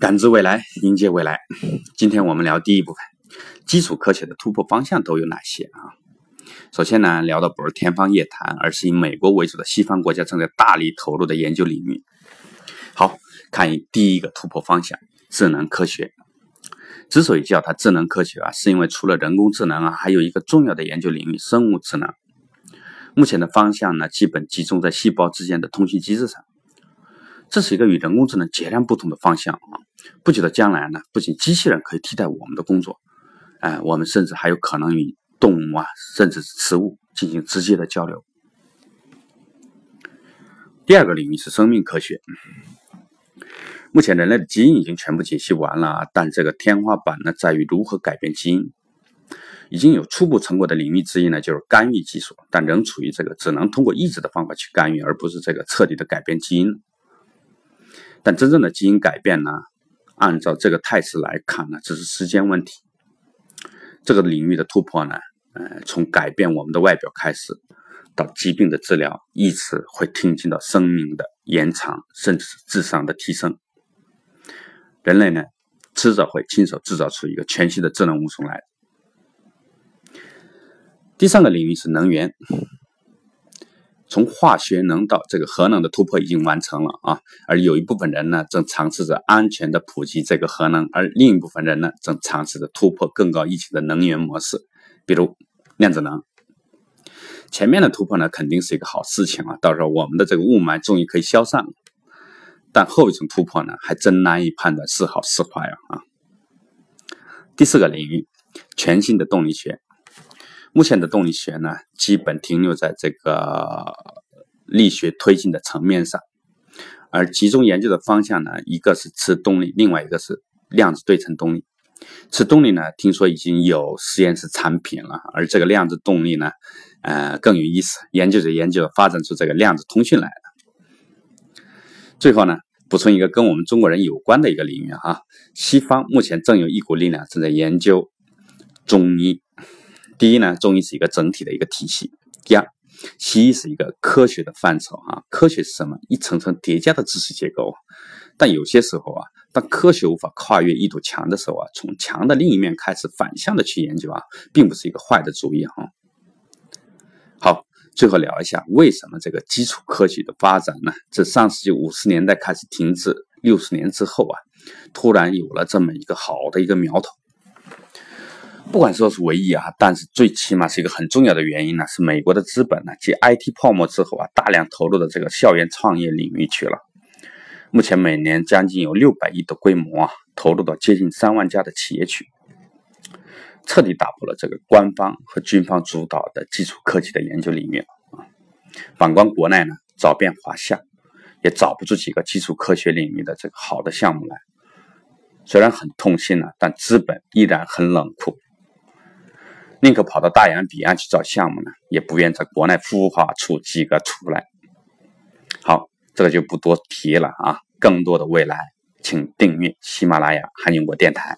感知未来，迎接未来。今天我们聊第一部分，基础科学的突破方向都有哪些啊？首先呢，聊的不是天方夜谭，而是以美国为主的西方国家正在大力投入的研究领域。好看，第一个突破方向，智能科学。之所以叫它智能科学啊，是因为除了人工智能啊，还有一个重要的研究领域——生物智能。目前的方向呢，基本集中在细胞之间的通信机制上。这是一个与人工智能截然不同的方向啊！不久的将来呢，不仅机器人可以替代我们的工作，哎，我们甚至还有可能与动物啊，甚至是植物进行直接的交流。第二个领域是生命科学。目前人类的基因已经全部解析完了，但这个天花板呢，在于如何改变基因。已经有初步成果的领域之一呢，就是干预技术，但仍处于这个只能通过抑制的方法去干预，而不是这个彻底的改变基因。但真正的基因改变呢？按照这个态势来看呢，只是时间问题。这个领域的突破呢，呃，从改变我们的外表开始，到疾病的治疗，一直会听进到生命的延长，甚至是智商的提升。人类呢，迟早会亲手制造出一个全新的智能物种来。第三个领域是能源。从化学能到这个核能的突破已经完成了啊，而有一部分人呢正尝试着安全的普及这个核能，而另一部分人呢正尝试着突破更高一级的能源模式，比如量子能。前面的突破呢肯定是一个好事情啊，到时候我们的这个雾霾终于可以消散了。但后一种突破呢还真难以判断是好是坏啊啊。第四个领域，全新的动力学。目前的动力学呢，基本停留在这个力学推进的层面上，而集中研究的方向呢，一个是磁动力，另外一个是量子对称动力。磁动力呢，听说已经有实验室产品了，而这个量子动力呢，呃，更有意思，研究者研究发展出这个量子通讯来了。最后呢，补充一个跟我们中国人有关的一个领域哈，西方目前正有一股力量正在研究中医。第一呢，中医是一个整体的一个体系；第二，西医是一个科学的范畴啊。科学是什么？一层层叠加的知识结构。但有些时候啊，当科学无法跨越一堵墙的时候啊，从墙的另一面开始反向的去研究啊，并不是一个坏的主意哈。好，最后聊一下为什么这个基础科学的发展呢？自上世纪五十年代开始停滞，六十年之后啊，突然有了这么一个好的一个苗头。不管说是唯一啊，但是最起码是一个很重要的原因呢，是美国的资本呢，继 IT 泡沫之后啊，大量投入到这个校园创业领域去了。目前每年将近有六百亿的规模啊，投入到接近三万家的企业去，彻底打破了这个官方和军方主导的基础科技的研究领域啊。反观国内呢，找遍华夏，也找不出几个基础科学领域的这个好的项目来。虽然很痛心呢，但资本依然很冷酷。宁可跑到大洋彼岸去找项目呢，也不愿在国内孵化出几个出来。好，这个就不多提了啊。更多的未来，请订阅喜马拉雅汉英国电台。